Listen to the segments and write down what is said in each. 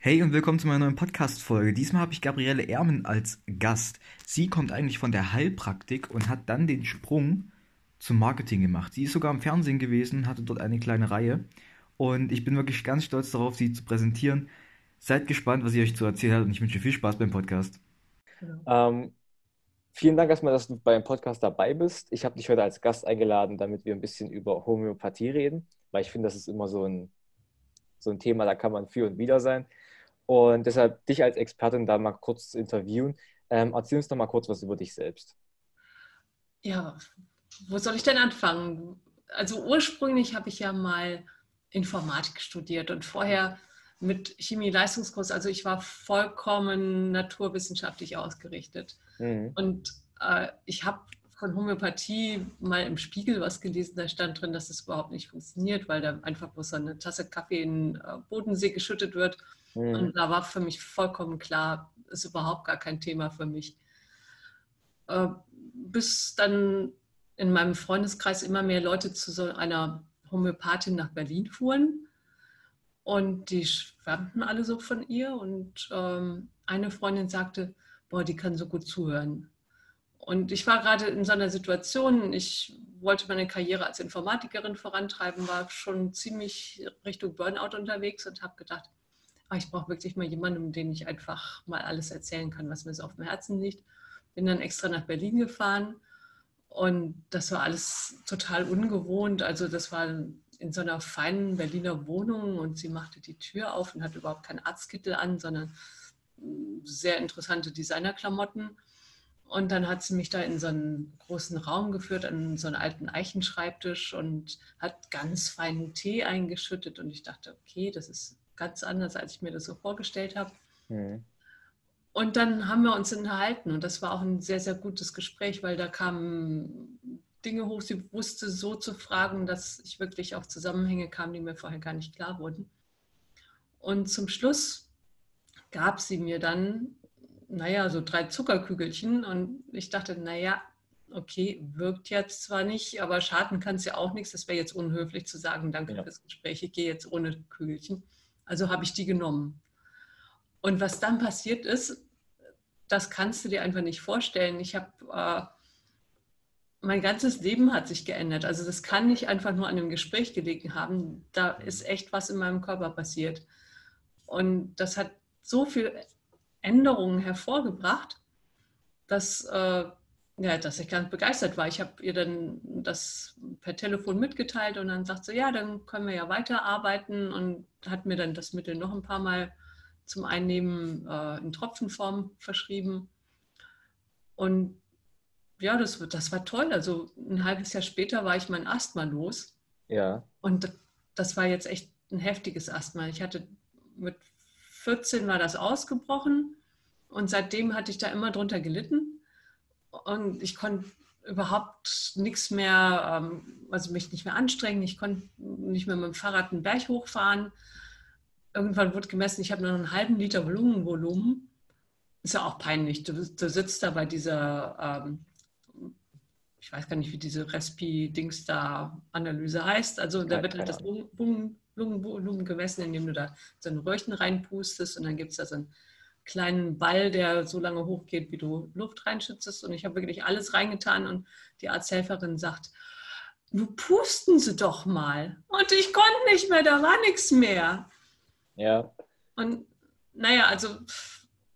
Hey und willkommen zu meiner neuen Podcast-Folge. Diesmal habe ich Gabriele Ermen als Gast. Sie kommt eigentlich von der Heilpraktik und hat dann den Sprung zum Marketing gemacht. Sie ist sogar im Fernsehen gewesen, hatte dort eine kleine Reihe. Und ich bin wirklich ganz stolz darauf, sie zu präsentieren. Seid gespannt, was sie euch zu erzählen hat und ich wünsche viel Spaß beim Podcast. Ähm, vielen Dank erstmal, dass du beim Podcast dabei bist. Ich habe dich heute als Gast eingeladen, damit wir ein bisschen über Homöopathie reden, weil ich finde, das ist immer so ein, so ein Thema, da kann man für und wieder sein. Und deshalb dich als Expertin da mal kurz zu interviewen. Ähm, erzähl uns doch mal kurz was über dich selbst. Ja, wo soll ich denn anfangen? Also ursprünglich habe ich ja mal Informatik studiert und vorher mit Chemie-Leistungskurs. Also ich war vollkommen naturwissenschaftlich ausgerichtet. Mhm. Und äh, ich habe von Homöopathie mal im Spiegel was gelesen, da stand drin, dass es überhaupt nicht funktioniert, weil da einfach bloß eine Tasse Kaffee in den äh, Bodensee geschüttet wird. Mhm. Und da war für mich vollkommen klar, ist überhaupt gar kein Thema für mich. Äh, bis dann in meinem Freundeskreis immer mehr Leute zu so einer Homöopathin nach Berlin fuhren. Und die schwärmten alle so von ihr. Und ähm, eine Freundin sagte, boah, die kann so gut zuhören. Und ich war gerade in so einer Situation, ich wollte meine Karriere als Informatikerin vorantreiben, war schon ziemlich Richtung Burnout unterwegs und habe gedacht, ach, ich brauche wirklich mal jemanden, dem ich einfach mal alles erzählen kann, was mir so auf dem Herzen liegt. Bin dann extra nach Berlin gefahren und das war alles total ungewohnt. Also das war in so einer feinen Berliner Wohnung und sie machte die Tür auf und hatte überhaupt keinen Arztkittel an, sondern sehr interessante Designerklamotten. Und dann hat sie mich da in so einen großen Raum geführt, an so einen alten Eichenschreibtisch und hat ganz feinen Tee eingeschüttet. Und ich dachte, okay, das ist ganz anders, als ich mir das so vorgestellt habe. Mhm. Und dann haben wir uns unterhalten und das war auch ein sehr, sehr gutes Gespräch, weil da kamen Dinge hoch. Sie wusste so zu fragen, dass ich wirklich auf Zusammenhänge kam, die mir vorher gar nicht klar wurden. Und zum Schluss gab sie mir dann, naja, so drei Zuckerkügelchen und ich dachte, naja, okay, wirkt jetzt zwar nicht, aber schaden kann es ja auch nichts. Das wäre jetzt unhöflich zu sagen, danke ja. fürs Gespräch, ich gehe jetzt ohne Kügelchen. Also habe ich die genommen. Und was dann passiert ist, das kannst du dir einfach nicht vorstellen. Ich habe äh, mein ganzes Leben hat sich geändert. Also das kann nicht einfach nur an einem Gespräch gelegen haben. Da ist echt was in meinem Körper passiert. Und das hat so viele Änderungen hervorgebracht, dass, äh, ja, dass ich ganz begeistert war. Ich habe ihr dann das per Telefon mitgeteilt und dann sagt sie, ja, dann können wir ja weiterarbeiten und hat mir dann das Mittel noch ein paar Mal zum Einnehmen äh, in Tropfenform verschrieben. Und ja, das, das war toll. Also ein halbes Jahr später war ich mein Asthma los. Ja. Und das war jetzt echt ein heftiges Asthma. Ich hatte mit 14 war das ausgebrochen und seitdem hatte ich da immer drunter gelitten. Und ich konnte überhaupt nichts mehr, ähm, also mich nicht mehr anstrengen. Ich konnte nicht mehr mit dem Fahrrad einen Berg hochfahren. Irgendwann wurde gemessen, ich habe nur einen halben Liter Lungenvolumen. Ist ja auch peinlich. Du, du sitzt da bei dieser, ähm, ich weiß gar nicht, wie diese Respi-Dings da Analyse heißt. Also da wird halt das Lungenvolumen gemessen, indem du da so ein Röhrchen reinpustest und dann gibt es da so einen kleinen Ball, der so lange hochgeht, wie du Luft reinschützest. Und ich habe wirklich alles reingetan und die Arzthelferin sagt, du pusten Sie doch mal. Und ich konnte nicht mehr, da war nichts mehr. Ja. Und naja, also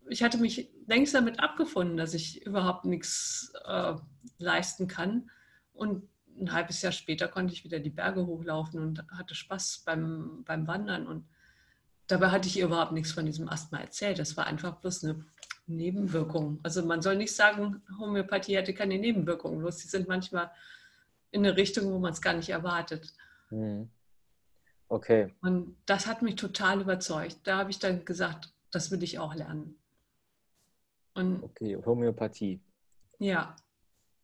ich hatte mich längst damit abgefunden, dass ich überhaupt nichts äh, leisten kann. Und ein halbes Jahr später konnte ich wieder die Berge hochlaufen und hatte Spaß beim, beim Wandern. Und dabei hatte ich ihr überhaupt nichts von diesem Asthma erzählt. Das war einfach bloß eine Nebenwirkung. Also man soll nicht sagen, Homöopathie hätte keine Nebenwirkungen, bloß sie sind manchmal in eine Richtung, wo man es gar nicht erwartet. Mhm. Okay. Und das hat mich total überzeugt. Da habe ich dann gesagt, das will ich auch lernen. Und okay, Homöopathie. Ja.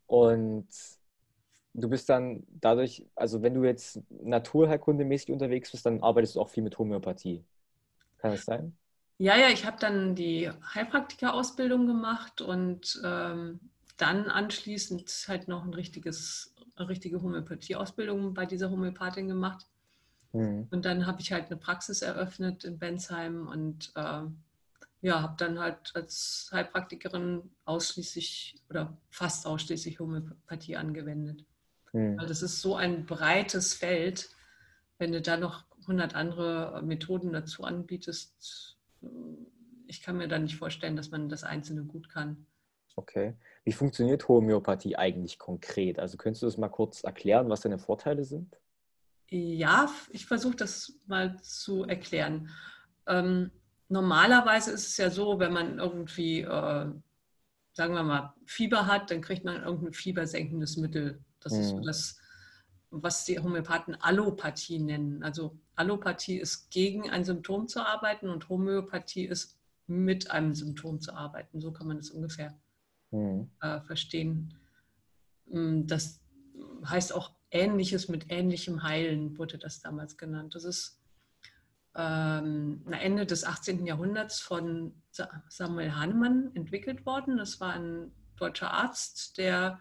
Und du bist dann dadurch, also wenn du jetzt naturheilkundemäßig unterwegs bist, dann arbeitest du auch viel mit Homöopathie. Kann das sein? Ja, ja, ich habe dann die Heilpraktiker-Ausbildung gemacht und ähm, dann anschließend halt noch ein richtiges, eine richtige Homöopathie-Ausbildung bei dieser Homöopathin gemacht. Mhm. Und dann habe ich halt eine Praxis eröffnet in Bensheim und äh, ja, habe dann halt als Heilpraktikerin ausschließlich oder fast ausschließlich Homöopathie angewendet. Mhm. Weil das ist so ein breites Feld, wenn du da noch 100 andere Methoden dazu anbietest. Ich kann mir da nicht vorstellen, dass man das Einzelne gut kann. Okay. Wie funktioniert Homöopathie eigentlich konkret? Also könntest du das mal kurz erklären, was deine Vorteile sind? Ja, ich versuche das mal zu erklären. Ähm, normalerweise ist es ja so, wenn man irgendwie, äh, sagen wir mal, Fieber hat, dann kriegt man irgendein fiebersenkendes Mittel. Das hm. ist so hm. das, was die Homöopathen Allopathie nennen. Also Allopathie ist gegen ein Symptom zu arbeiten und Homöopathie ist mit einem Symptom zu arbeiten. So kann man das ungefähr mhm. äh, verstehen. Mm, das heißt auch Ähnliches mit ähnlichem Heilen, wurde das damals genannt. Das ist ähm, Ende des 18. Jahrhunderts von Samuel Hahnemann entwickelt worden. Das war ein deutscher Arzt, der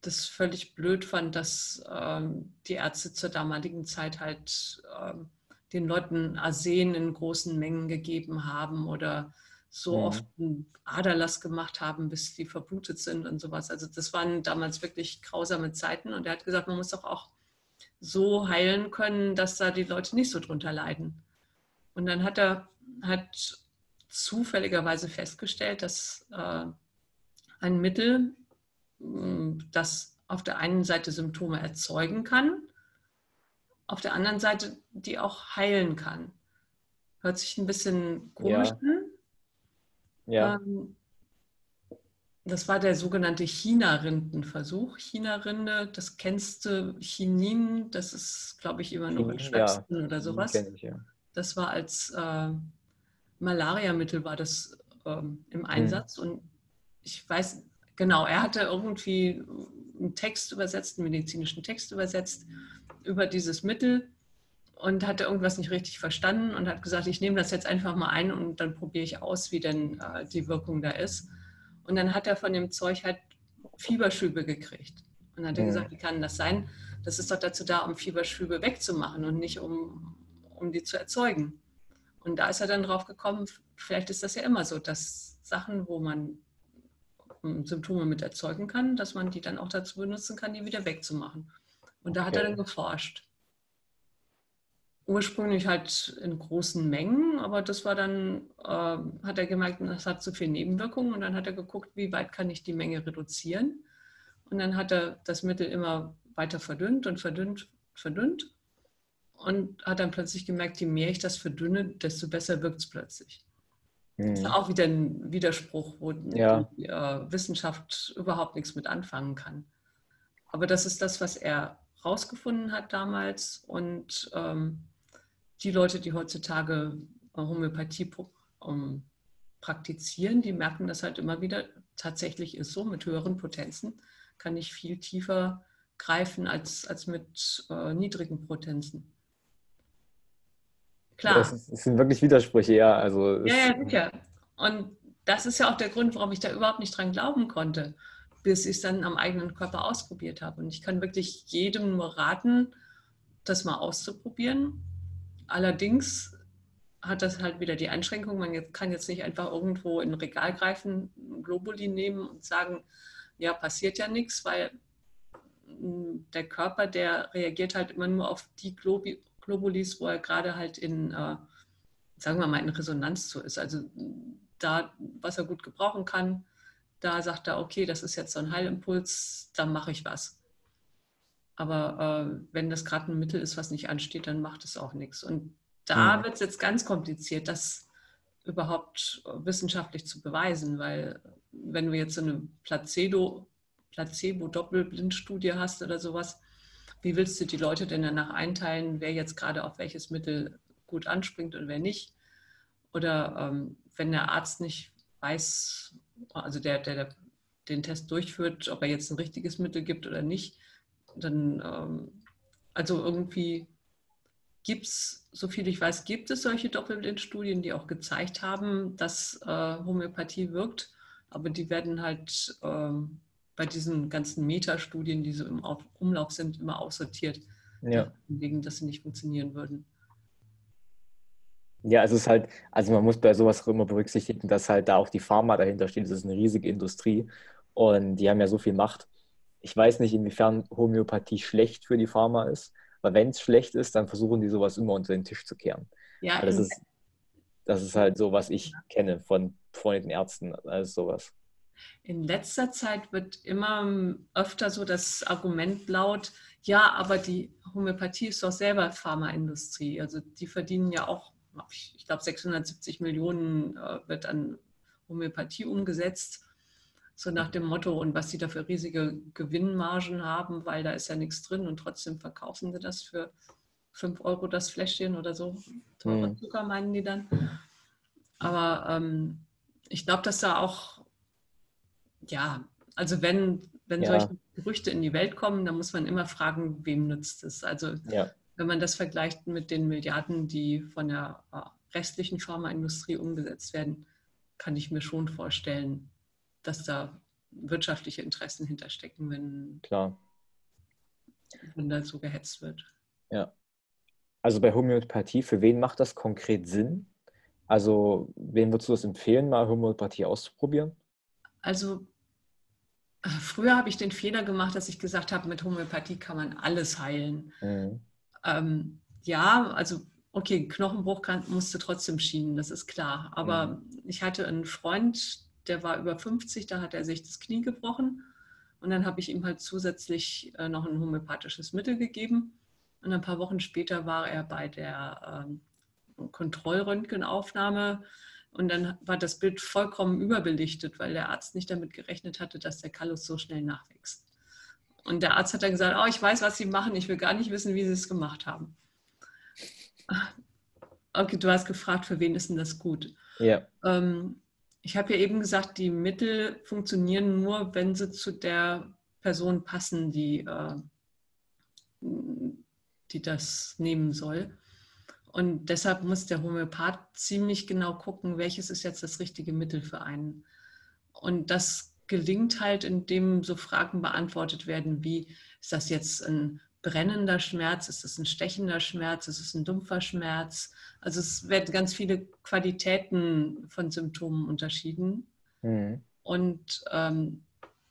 das völlig blöd fand, dass ähm, die Ärzte zur damaligen Zeit halt ähm, den Leuten Arsen in großen Mengen gegeben haben oder so mhm. oft einen Aderlass gemacht haben, bis die verblutet sind und sowas. Also das waren damals wirklich grausame Zeiten und er hat gesagt, man muss doch auch so heilen können, dass da die Leute nicht so drunter leiden. Und dann hat er hat zufälligerweise festgestellt, dass äh, ein Mittel, das auf der einen Seite Symptome erzeugen kann, auf der anderen Seite die auch heilen kann. Hört sich ein bisschen komisch ja. an, ja. Ähm, das war der sogenannte China-Rindenversuch. China-Rinde, das kennst du, Chinin, das ist, glaube ich, immer noch in Schwäbsten ja, oder sowas. Ich, ja. Das war als äh, Malariamittel war das ähm, im Einsatz. Hm. Und ich weiß, genau, er hatte irgendwie einen Text übersetzt, einen medizinischen Text übersetzt über dieses Mittel und hatte irgendwas nicht richtig verstanden und hat gesagt, ich nehme das jetzt einfach mal ein und dann probiere ich aus, wie denn äh, die Wirkung da ist. Und dann hat er von dem Zeug halt Fieberschübe gekriegt. Und dann hat er mhm. gesagt, wie kann das sein? Das ist doch dazu da, um Fieberschübe wegzumachen und nicht um, um die zu erzeugen. Und da ist er dann drauf gekommen, vielleicht ist das ja immer so, dass Sachen, wo man Symptome mit erzeugen kann, dass man die dann auch dazu benutzen kann, die wieder wegzumachen. Und da okay. hat er dann geforscht ursprünglich halt in großen Mengen, aber das war dann, äh, hat er gemerkt, das hat zu viele Nebenwirkungen und dann hat er geguckt, wie weit kann ich die Menge reduzieren. Und dann hat er das Mittel immer weiter verdünnt und verdünnt, verdünnt und hat dann plötzlich gemerkt, je mehr ich das verdünne, desto besser wirkt es plötzlich. Mhm. Das ist auch wieder ein Widerspruch, wo ja. die äh, Wissenschaft überhaupt nichts mit anfangen kann. Aber das ist das, was er rausgefunden hat damals und ähm, die Leute, die heutzutage Homöopathie um, praktizieren, die merken das halt immer wieder, tatsächlich ist so, mit höheren Potenzen kann ich viel tiefer greifen als, als mit äh, niedrigen Potenzen. Klar. Das, ist, das, sind wirklich Widersprüche, ja. Also ja, ja, sicher. Und das ist ja auch der Grund, warum ich da überhaupt nicht dran glauben konnte, bis ich es dann am eigenen Körper ausprobiert habe. Und ich kann wirklich jedem nur raten, das mal auszuprobieren Allerdings hat das halt wieder die Einschränkung, man kann jetzt nicht einfach irgendwo in ein Regal greifen, Globuli nehmen und sagen, ja, passiert ja nichts, weil hm, der Körper, der reagiert halt immer nur auf die Globulis, wo er gerade halt in, äh, sagen wir mal, in Resonanz zu ist. Also da, was er gut gebrauchen kann, da sagt er, okay, das ist jetzt so ein Heilimpuls, dann mache ich was. Aber äh, wenn das gerade ein Mittel ist, was nicht ansteht, dann macht es auch nichts. Und da mhm. wird es jetzt ganz kompliziert, das überhaupt wissenschaftlich zu beweisen, weil wenn du jetzt so eine Placebo, Placebo-Doppelblindstudie hast oder sowas, wie willst du die Leute denn danach einteilen, wer jetzt gerade auf welches Mittel gut anspringt und wer nicht? Oder ähm, wenn der Arzt nicht weiß, also der, der den Test durchführt, ob er jetzt ein richtiges Mittel gibt oder nicht, dann, ähm, also irgendwie gibt es, so viel ich weiß, gibt es solche Doppelblindstudien, die auch gezeigt haben, dass äh, Homöopathie wirkt, aber die werden halt äh, bei diesen ganzen Metastudien, die so im Umlauf sind, immer aussortiert. ja. wegen, dass sie nicht funktionieren würden. Ja, es ist halt, also man muss bei sowas immer berücksichtigen, dass halt da auch die Pharma dahinter steht. Das ist eine riesige Industrie und die haben ja so viel Macht. Ich weiß nicht, inwiefern Homöopathie schlecht für die Pharma ist, weil wenn es schlecht ist, dann versuchen die sowas immer unter den Tisch zu kehren. Ja, das ist, das ist halt so, was ich kenne von befreundeten Ärzten, alles sowas. In letzter Zeit wird immer öfter so das Argument laut, ja, aber die Homöopathie ist doch selber Pharmaindustrie. Also die verdienen ja auch ich glaube, 670 Millionen äh, wird an Homöopathie umgesetzt. So nach dem Motto, und was sie da für riesige Gewinnmargen haben, weil da ist ja nichts drin und trotzdem verkaufen sie das für 5 Euro das Fläschchen oder so. Teure mhm. Zucker meinen die dann. Aber ähm, ich glaube, dass da auch, ja, also wenn, wenn ja. solche Gerüchte in die Welt kommen, dann muss man immer fragen, wem nützt es. Also ja wenn man das vergleicht mit den Milliarden, die von der äh, restlichen Pharmaindustrie umgesetzt werden, kann ich mir schon vorstellen, dass da wirtschaftliche Interessen hinterstecken, wenn, Klar. wenn da so gehetzt wird. Ja. Also bei Homöopathie, für wen macht das konkret Sinn? Also, wen würdest du das empfehlen, mal Homöopathie auszuprobieren? Also, früher habe ich den Fehler gemacht, dass ich gesagt habe, mit Homöopathie kann man alles heilen. Mhm. Ähm, ja, also okay, Knochenbruch kann, musste trotzdem schienen, das ist klar. Aber mhm. ich hatte einen Freund, der war über 50, da hat er sich das Knie gebrochen. Und dann habe ich ihm halt zusätzlich äh, noch ein homöopathisches Mittel gegeben. Und ein paar Wochen später war er bei der ähm, Kontrollröntgenaufnahme. Und dann war das Bild vollkommen überbelichtet, weil der Arzt nicht damit gerechnet hatte, dass der Kallus so schnell nachwächst. Und der Arzt hat dann gesagt, oh, ich weiß, was Sie machen, ich will gar nicht wissen, wie Sie es gemacht haben. Okay, du hast gefragt, für wen ist denn das gut? Ja. Ähm, ich habe ja eben gesagt, die Mittel funktionieren nur, wenn sie zu der Person passen, die, äh, die das nehmen soll. Und deshalb muss der Homöopath ziemlich genau gucken, welches ist jetzt das richtige Mittel für einen. Und das gelingt halt, indem so Fragen beantwortet werden wie, ist das jetzt ein brennender Schmerz, ist es ein stechender Schmerz, ist es ein dumpfer Schmerz? Also es werden ganz viele Qualitäten von Symptomen unterschieden. Mhm. Und ähm,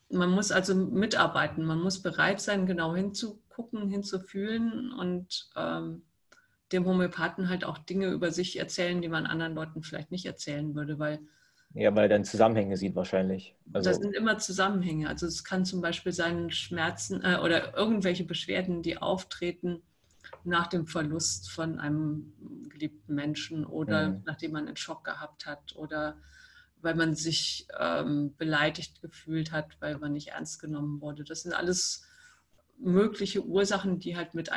man muss also mitarbeiten, man muss bereit sein, genau hinzugucken, hinzufühlen und ähm, dem Homöopathen halt auch Dinge über sich erzählen, die man anderen Leuten vielleicht nicht erzählen würde, weil ja, weil er dann Zusammenhänge sieht wahrscheinlich. Also, das sind immer Zusammenhänge. Also es kann zum Beispiel sein Schmerzen äh, oder irgendwelche Beschwerden, die auftreten nach dem Verlust von einem geliebten Menschen oder mhm. nachdem man einen Schock gehabt hat oder weil man sich ähm, beleidigt gefühlt hat, weil man nicht ernst genommen wurde. Das sind alles mögliche Ursachen, die halt mit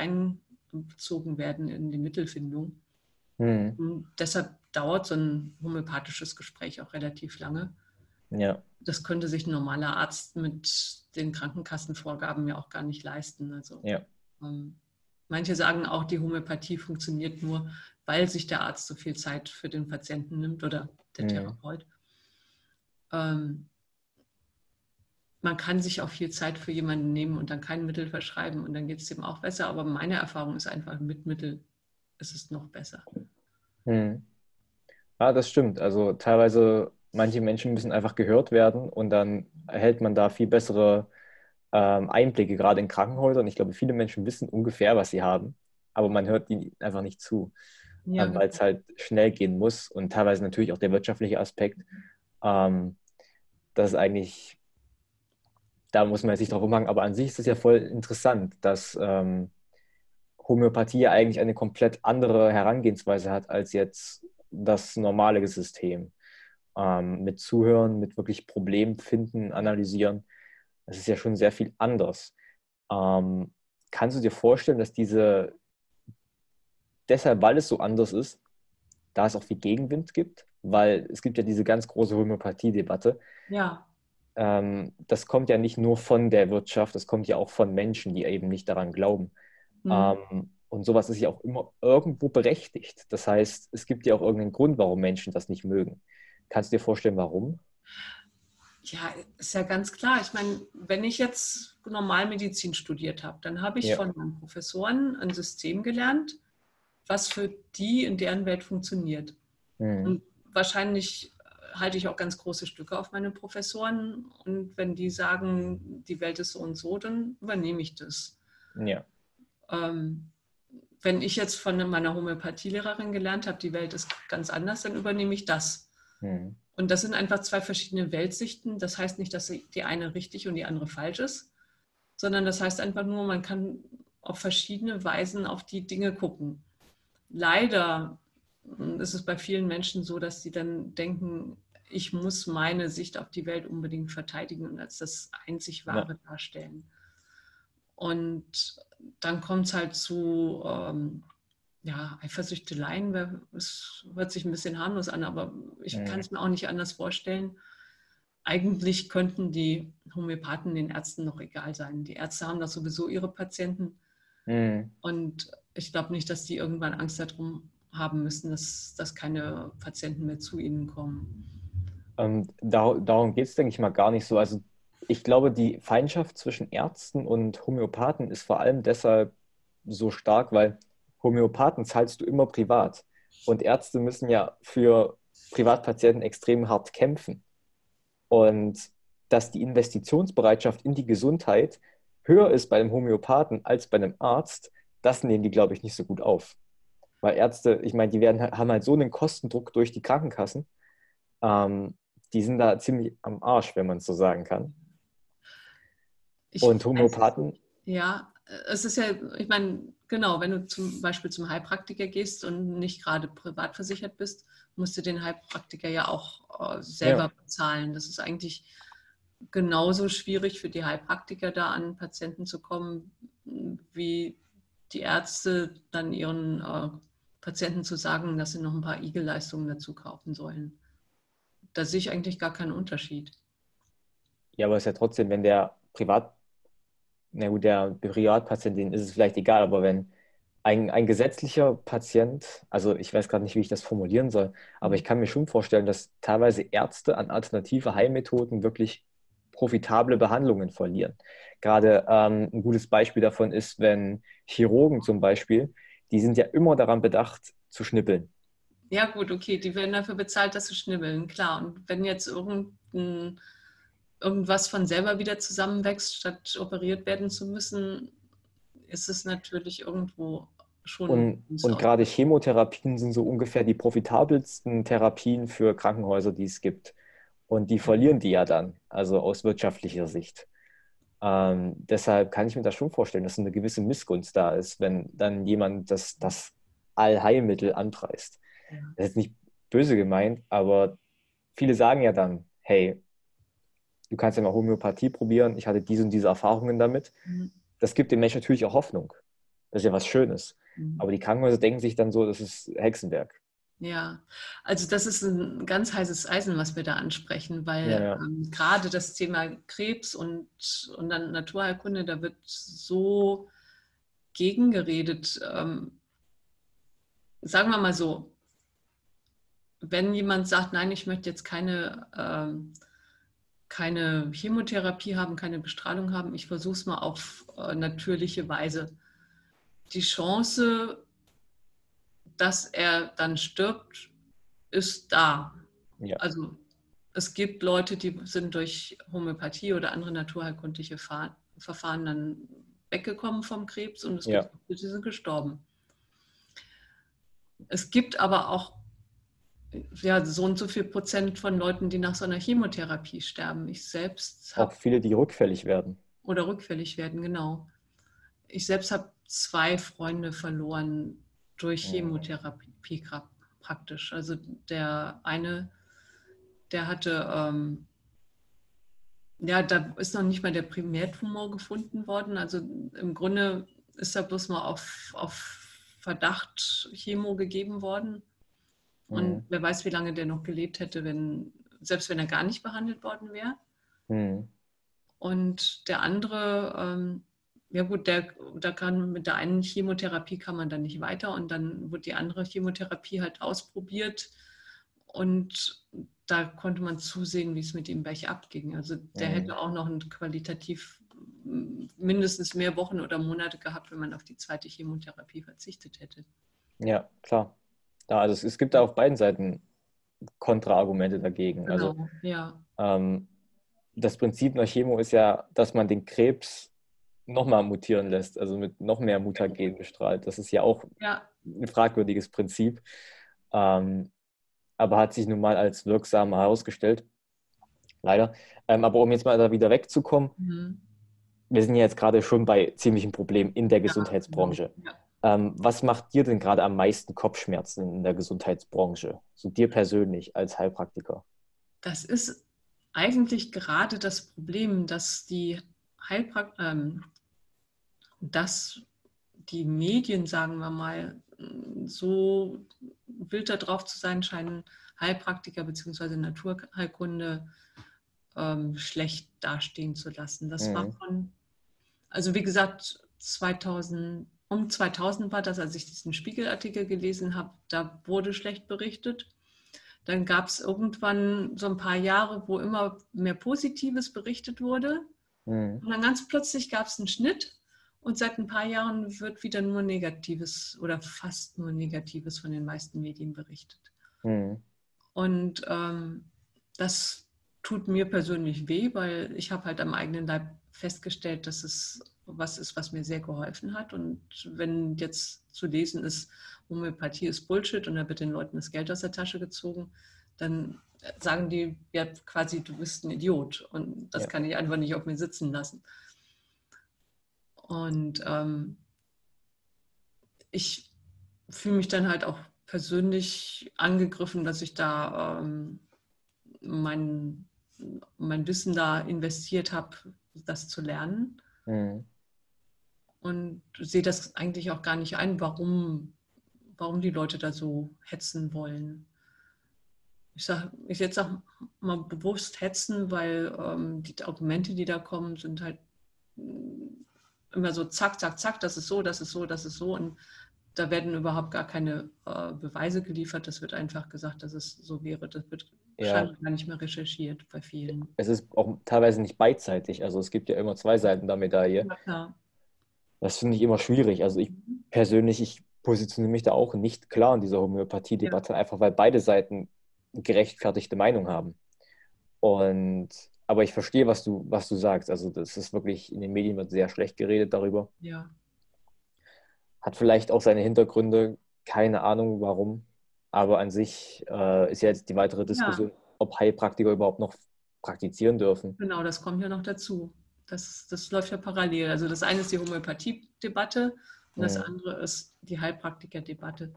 einbezogen werden in die Mittelfindung. Mhm. deshalb dauert so ein homöopathisches Gespräch auch relativ lange. Ja. Das könnte sich ein normaler Arzt mit den Krankenkassenvorgaben ja auch gar nicht leisten. Also ja. ähm, manche sagen auch, die Homöopathie funktioniert nur, weil sich der Arzt so viel Zeit für den Patienten nimmt oder der mhm. Therapeut. Ähm, man kann sich auch viel Zeit für jemanden nehmen und dann kein Mittel verschreiben und dann geht es dem auch besser. Aber meine Erfahrung ist einfach, mit Mittel ist es noch besser. Mhm. Ja, das stimmt. Also teilweise, manche Menschen müssen einfach gehört werden und dann erhält man da viel bessere ähm, Einblicke, gerade in Krankenhäusern. Ich glaube, viele Menschen wissen ungefähr, was sie haben, aber man hört ihnen einfach nicht zu, ja, ähm, weil es halt schnell gehen muss und teilweise natürlich auch der wirtschaftliche Aspekt. Ähm, das ist eigentlich, da muss man nicht drauf umhangen, aber an sich ist es ja voll interessant, dass ähm, Homöopathie ja eigentlich eine komplett andere Herangehensweise hat als jetzt das normale System. Ähm, mit Zuhören, mit wirklich Problem finden, analysieren. Das ist ja schon sehr viel anders. Ähm, kannst du dir vorstellen, dass diese, deshalb, weil es so anders ist, da es auch viel Gegenwind gibt? Weil es gibt ja diese ganz große Homöopathie-Debatte. Ja. Ähm, das kommt ja nicht nur von der Wirtschaft, das kommt ja auch von Menschen, die eben nicht daran glauben. Mhm. Ähm, und sowas ist ja auch immer irgendwo berechtigt. Das heißt, es gibt ja auch irgendeinen Grund, warum Menschen das nicht mögen. Kannst du dir vorstellen, warum? Ja, ist ja ganz klar. Ich meine, wenn ich jetzt Normalmedizin studiert habe, dann habe ich Ja. von meinen Professoren ein System gelernt, was für die in deren Welt funktioniert. Mhm. Und wahrscheinlich halte ich auch ganz große Stücke auf meine Professoren. Und wenn die sagen, die Welt ist so und so, dann übernehme ich das. Ja. Ähm, wenn ich jetzt von meiner Homöopathielehrerin gelernt habe, die Welt ist ganz anders, dann übernehme ich das. Mhm. Und das sind einfach zwei verschiedene Weltsichten. Das heißt nicht, dass die eine richtig und die andere falsch ist, sondern das heißt einfach nur, man kann auf verschiedene Weisen auf die Dinge gucken. Leider ist es bei vielen Menschen so, dass sie dann denken, ich muss meine Sicht auf die Welt unbedingt verteidigen und als das einzig Wahre darstellen. Und dann kommt es halt zu ähm, ja, Eifersüchteleien. Es hört sich ein bisschen harmlos an, aber ich Mhm. kann es mir auch nicht anders vorstellen. Eigentlich könnten die Homöopathen den Ärzten noch egal sein. Die Ärzte haben doch sowieso ihre Patienten. Mhm. Und ich glaube nicht, dass die irgendwann Angst darum haben müssen, dass, dass keine Patienten mehr zu ihnen kommen. Ähm, da, darum geht es, denke ich mal, gar nicht so. Also ich glaube, die Feindschaft zwischen Ärzten und Homöopathen ist vor allem deshalb so stark, weil Homöopathen zahlst du immer privat. Und Ärzte müssen ja für Privatpatienten extrem hart kämpfen. Und dass die Investitionsbereitschaft in die Gesundheit höher ist bei einem Homöopathen als bei einem Arzt, das nehmen die, glaube ich, nicht so gut auf. Weil Ärzte, ich meine, die werden, haben halt so einen Kostendruck durch die Krankenkassen. Ähm, die sind da ziemlich am Arsch, wenn man es so sagen kann. Ich Und Homöopathen, Ja, es ist ja, ich meine, genau, wenn du zum Beispiel zum Heilpraktiker gehst und nicht gerade privat versichert bist, musst du den Heilpraktiker ja auch äh, selber Ja. bezahlen. Das ist eigentlich genauso schwierig für die Heilpraktiker da an Patienten zu kommen, wie die Ärzte dann ihren äh, Patienten zu sagen, dass sie noch ein paar Igelleistungen dazu kaufen sollen. Da sehe ich eigentlich gar keinen Unterschied. ja, aber es ist ja trotzdem, wenn der Privat, na gut, der Privatpatient, denen ist es vielleicht egal, aber wenn ein, ein gesetzlicher Patient, also ich weiß gerade nicht, wie ich das formulieren soll, aber ich kann mir schon vorstellen, dass teilweise Ärzte an alternative Heilmethoden wirklich profitable Behandlungen verlieren. Gerade ähm, ein gutes Beispiel davon ist, wenn Chirurgen zum Beispiel, die sind ja immer daran bedacht zu schnippeln. Ja, gut, okay, die werden dafür bezahlt, dass sie schnibbeln, klar. Und wenn jetzt irgendein, irgendwas von selber wieder zusammenwächst, statt operiert werden zu müssen, ist es natürlich irgendwo schon. Und, und gerade Chemotherapien sind so ungefähr die profitabelsten Therapien für Krankenhäuser, die es gibt. Und die verlieren die ja dann, also aus wirtschaftlicher Sicht. Ähm, deshalb kann ich mir das schon vorstellen, dass eine gewisse Missgunst da ist, wenn dann jemand das, das Allheilmittel anpreist. Das ist nicht böse gemeint, aber viele sagen ja dann, hey, du kannst ja mal Homöopathie probieren, ich hatte diese und diese Erfahrungen damit. Mhm. Das gibt dem Menschen natürlich auch Hoffnung. Das ist ja was Schönes. Mhm. Aber die Krankenhäuser denken sich dann so, das ist Hexenwerk. Ja, also das ist ein ganz heißes Eisen, was wir da ansprechen, weil Ja, ja. Ähm, gerade das Thema Krebs und, und dann Naturheilkunde, da wird so gegengeredet. Ähm, sagen wir mal so, wenn jemand sagt, nein, ich möchte jetzt keine, ähm, keine Chemotherapie haben, keine Bestrahlung haben, ich versuche es mal auf äh, natürliche Weise. Die Chance, dass er dann stirbt, ist da. Ja. Also es gibt Leute, die sind durch Homöopathie oder andere naturheilkundliche Fa- Verfahren dann weggekommen vom Krebs und es Ja. gibt Leute, die sind gestorben. Es gibt aber auch ja, so und so viel Prozent von Leuten, die nach so einer Chemotherapie sterben. Ich selbst habe Auch viele, die rückfällig werden. oder rückfällig werden, genau. Ich selbst habe zwei Freunde verloren durch Mhm. Chemotherapie praktisch. Also der eine, der hatte, ähm, ja, da ist noch nicht mal der Primärtumor gefunden worden. Also im Grunde ist da bloß mal auf, auf Verdacht Chemo gegeben worden. Und Mhm. wer weiß, wie lange der noch gelebt hätte, wenn, selbst wenn er gar nicht behandelt worden wäre. Hm. Und der andere, ähm, ja gut, der, da kann mit der einen Chemotherapie kann man dann nicht weiter und dann wird die andere Chemotherapie halt ausprobiert und da konnte man zusehen, wie es mit ihm bergab ging. Also der Mhm. hätte auch noch ein qualitativ mindestens mehr Wochen oder Monate gehabt, wenn man auf die zweite Chemotherapie verzichtet hätte. Ja, klar. Ja, also es, es gibt da auf beiden Seiten Kontraargumente dagegen. Also Genau, ja. ähm, das Prinzip einer Chemo ist ja, dass man den Krebs nochmal mutieren lässt, also mit noch mehr Mutagen bestrahlt. Das ist ja auch Ja, ein fragwürdiges Prinzip, ähm, aber hat sich nun mal als wirksam herausgestellt. Leider. Ähm, aber um jetzt mal da wieder wegzukommen, mhm. wir sind ja jetzt gerade schon bei ziemlichen Problemen in der Gesundheitsbranche. Ja. Ähm, was macht dir denn gerade am meisten Kopfschmerzen in der Gesundheitsbranche? So dir persönlich als Heilpraktiker? Das ist eigentlich gerade das Problem, dass die Heilprak ähm, dass die Medien, sagen wir mal, so wild darauf zu sein scheinen, Heilpraktiker bzw. Naturheilkunde ähm, schlecht dastehen zu lassen. Das Mhm. war von, also wie gesagt, 2000, um 2000 war das, als ich diesen Spiegelartikel gelesen habe, da wurde schlecht berichtet. Dann gab es irgendwann so ein paar Jahre, wo immer mehr Positives berichtet wurde. Mhm. Und dann ganz plötzlich gab es einen Schnitt und seit ein paar Jahren wird wieder nur Negatives oder fast nur Negatives von den meisten Medien berichtet. Mhm. Und ähm, das tut mir persönlich weh, weil ich habe halt am eigenen Leib festgestellt, dass es was ist, was mir sehr geholfen hat. Und wenn jetzt zu lesen ist, Homöopathie ist Bullshit und da wird den Leuten das Geld aus der Tasche gezogen, dann sagen die ja quasi, du bist ein Idiot. Und das Ja. kann ich einfach nicht auf mir sitzen lassen. Und ähm, ich fühle mich dann halt auch persönlich angegriffen, dass ich da ähm, mein, mein Wissen da investiert habe, das zu lernen. Mhm. Und sehe das eigentlich auch gar nicht ein, warum, warum die Leute da so hetzen wollen. Ich sage ich jetzt sag mal bewusst hetzen, weil ähm, die Argumente, die da kommen, sind halt immer so zack, zack, zack, das ist so, das ist so, das ist so. Und da werden überhaupt gar keine äh, Beweise geliefert. Das wird einfach gesagt, dass es so wäre. Das wird Ja. scheinbar gar nicht mehr recherchiert bei vielen. Es ist auch teilweise nicht beidseitig. Also es gibt ja immer zwei Seiten der Medaille. Ja. Das finde ich immer schwierig. Also ich persönlich, ich positioniere mich da auch nicht klar in dieser Homöopathie-Debatte, einfach weil beide Seiten gerechtfertigte Meinung haben. Und aber ich verstehe, was du, was du sagst. Also das ist wirklich, in den Medien wird sehr schlecht geredet darüber. Ja. Hat vielleicht auch seine Hintergründe, keine Ahnung warum. Aber an sich äh, ist ja jetzt die weitere Diskussion, ob Heilpraktiker überhaupt noch praktizieren dürfen. Genau, das kommt ja noch dazu. Das, das läuft ja parallel. Also das eine ist die Homöopathie-Debatte und das Mhm. andere ist die Heilpraktiker-Debatte.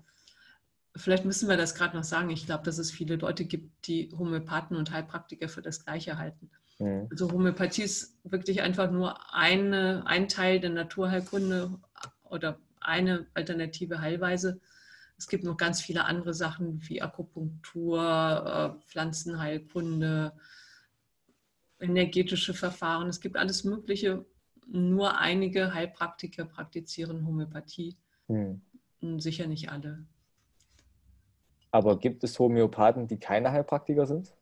Vielleicht müssen wir das gerade noch sagen. Ich glaube, dass es viele Leute gibt, die Homöopathen und Heilpraktiker für das Gleiche halten. Mhm. Also Homöopathie ist wirklich einfach nur eine, ein Teil der Naturheilkunde oder eine alternative Heilweise. Es gibt noch ganz viele andere Sachen wie Akupunktur, äh, Pflanzenheilkunde, energetische Verfahren. Es gibt alles Mögliche. Nur einige Heilpraktiker praktizieren Homöopathie. Und Sicher nicht alle. Aber gibt es Homöopathen, die keine Heilpraktiker sind?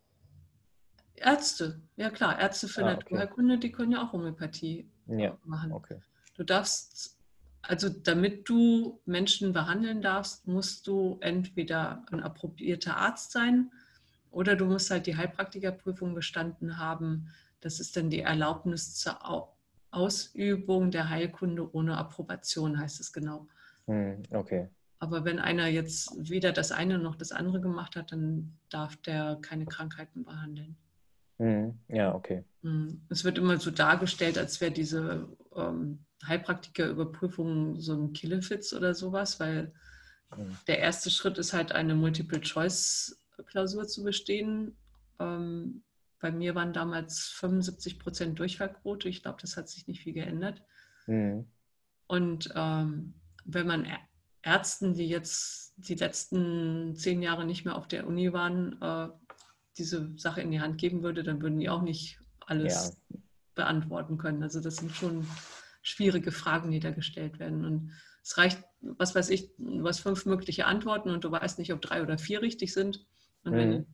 Ärzte, ja klar, Ärzte für Ah, okay. Naturheilkunde, die können ja auch Homöopathie Ja, machen. okay. Du darfst, also damit du Menschen behandeln darfst, musst du entweder ein approbierter Arzt sein oder du musst halt die Heilpraktikerprüfung bestanden haben. Das ist dann die Erlaubnis zur Au- Ausübung der Heilkunde ohne Approbation, heißt es genau. Mhm. Okay. Aber wenn einer jetzt weder das eine noch das andere gemacht hat, dann darf der keine Krankheiten behandeln. Mhm. Ja, okay. Mm, Es wird immer so dargestellt, als wäre diese ähm, Heilpraktikerüberprüfung so ein Killefitz oder sowas, weil Mhm. der erste Schritt ist halt eine Multiple-Choice-Klausur zu bestehen. Ähm, bei mir waren damals 75 Prozent Durchfallquote. Ich glaube, das hat sich nicht viel geändert. Mhm. Und ähm, wenn man Ärzten, die jetzt die letzten zehn Jahre nicht mehr auf der Uni waren, äh, diese Sache in die Hand geben würde, dann würden die auch nicht alles beantworten können. Also das sind schon schwierige Fragen, die da gestellt werden. Und es reicht, was weiß ich, du hast fünf mögliche Antworten und du weißt nicht, ob drei oder vier richtig sind. Und wenn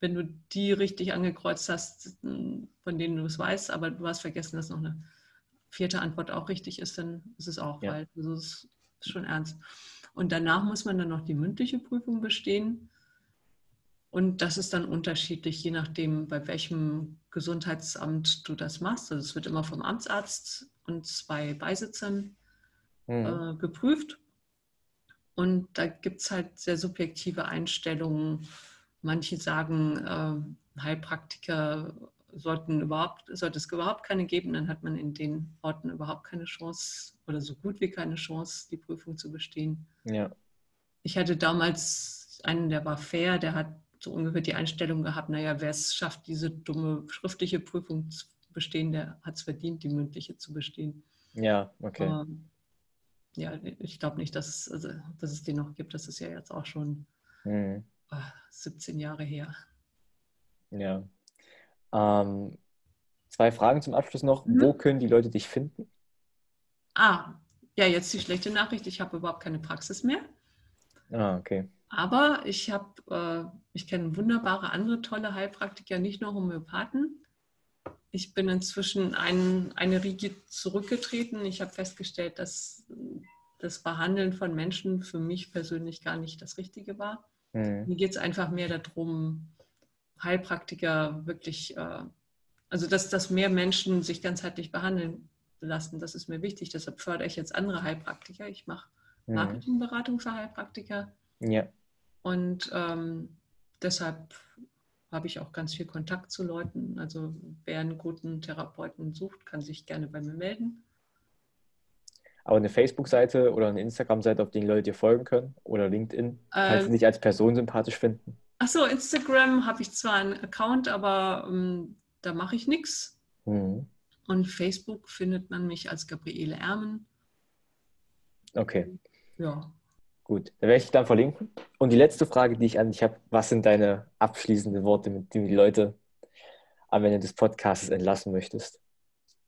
wenn du die richtig angekreuzt hast, von denen du es weißt, aber du hast vergessen, dass noch eine vierte Antwort auch richtig ist, dann ist es auch Ja. falsch. Also es ist schon ernst. Und danach muss man dann noch die mündliche Prüfung bestehen. Und das ist dann unterschiedlich, je nachdem, bei welchem Gesundheitsamt du das machst. Also es wird immer vom Amtsarzt und zwei Beisitzern Mhm. äh, geprüft. Und da gibt es halt sehr subjektive Einstellungen. Manche sagen, äh, Heilpraktiker sollten überhaupt, sollte es überhaupt keine geben, dann hat man in den Orten überhaupt keine Chance oder so gut wie keine Chance, die Prüfung zu bestehen. Ja. Ich hatte damals einen, der war fair, der hat so ungefähr die Einstellung gehabt, naja, wer es schafft, diese dumme schriftliche Prüfung zu bestehen, der hat es verdient, die mündliche zu bestehen. Ja, okay. Aber, ja, ich glaube nicht, dass es, also, dass es den noch gibt. Das ist ja jetzt auch schon Mhm. ah, 17 Jahre her. Ja. Ähm, zwei Fragen zum Abschluss noch. Mhm. Wo können die Leute dich finden? Ah, ja, jetzt die schlechte Nachricht. Ich habe überhaupt keine Praxis mehr. Ah, okay. Aber ich habe, äh, ich kenne wunderbare andere tolle Heilpraktiker, nicht nur Homöopathen. Ich bin inzwischen ein, eine Riege zurückgetreten. Ich habe festgestellt, dass das Behandeln von Menschen für mich persönlich gar nicht das Richtige war. Mhm. Mir geht es einfach mehr darum, Heilpraktiker wirklich, äh, also dass, dass mehr Menschen sich ganzheitlich behandeln lassen. Das ist mir wichtig. Deshalb fördere ich jetzt andere Heilpraktiker. Ich mache Mhm. Marketingberatung für Heilpraktiker. Ja. Und ähm, deshalb habe ich auch ganz viel Kontakt zu Leuten. Also wer einen guten Therapeuten sucht, kann sich gerne bei mir melden. Aber eine Facebook-Seite oder eine Instagram-Seite, auf die die Leute dir folgen können? Oder LinkedIn, falls sie Ähm, dich als Person sympathisch finden? Achso, Instagram habe ich zwar einen Account, aber ähm, da mache ich nichts. Mhm. Und Facebook findet man mich als Gabriele Ermen. Okay, Ja. Gut. Dann werde ich dich dann verlinken. Und die letzte Frage, die ich an dich habe, was sind deine abschließenden Worte, mit denen die Leute am Ende des Podcasts entlassen möchtest?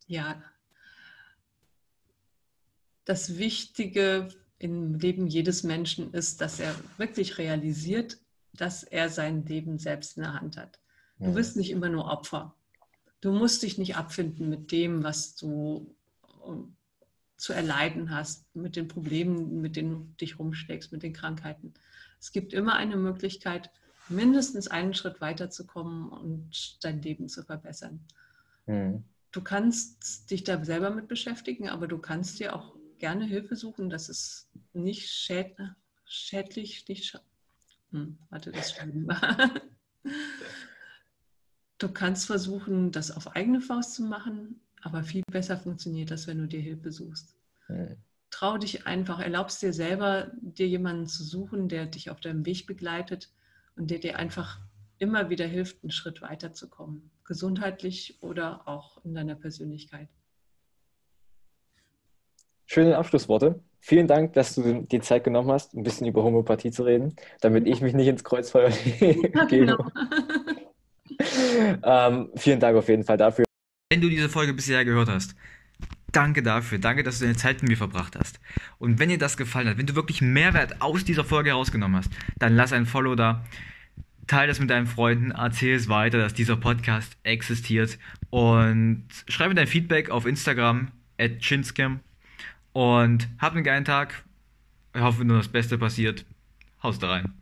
Ja. Das Wichtige im Leben jedes Menschen ist, dass er wirklich realisiert, dass er sein Leben selbst in der Hand hat. Du bist nicht immer nur Opfer. Du musst dich nicht abfinden mit dem, was du ähm, zu erleiden hast, mit den Problemen, mit denen du dich rumschlägst, mit den Krankheiten. Es gibt immer eine Möglichkeit, mindestens einen Schritt weiterzukommen und dein Leben zu verbessern. Mhm. Du kannst dich da selber mit beschäftigen, aber du kannst dir auch gerne Hilfe suchen. Das ist nicht schäd schädlich, nicht scha hm, warte, das Schreiben. Du kannst versuchen, das auf eigene Faust zu machen, aber viel besser funktioniert das, wenn du dir Hilfe suchst. Mhm. Trau dich einfach, erlaubst dir selber, dir jemanden zu suchen, der dich auf deinem Weg begleitet und der dir einfach immer wieder hilft, einen Schritt weiterzukommen, gesundheitlich oder auch in deiner Persönlichkeit. Schöne Abschlussworte. Vielen Dank, dass du dir Zeit genommen hast, ein bisschen über Homöopathie zu reden, damit ich mich nicht ins Kreuzfeuer Ja, gebe. genau. Ähm, vielen Dank auf jeden Fall dafür. Wenn du diese Folge bisher gehört hast, danke dafür. Danke, dass du deine Zeit mit mir verbracht hast. Und wenn dir das gefallen hat, wenn du wirklich Mehrwert aus dieser Folge herausgenommen hast, dann lass ein Follow da. Teile das mit deinen Freunden, erzähl es weiter, dass dieser Podcast existiert und schreib mir dein Feedback auf Instagram at chinscam und hab einen geilen Tag. Ich hoffe nur das Beste passiert. Haust da rein.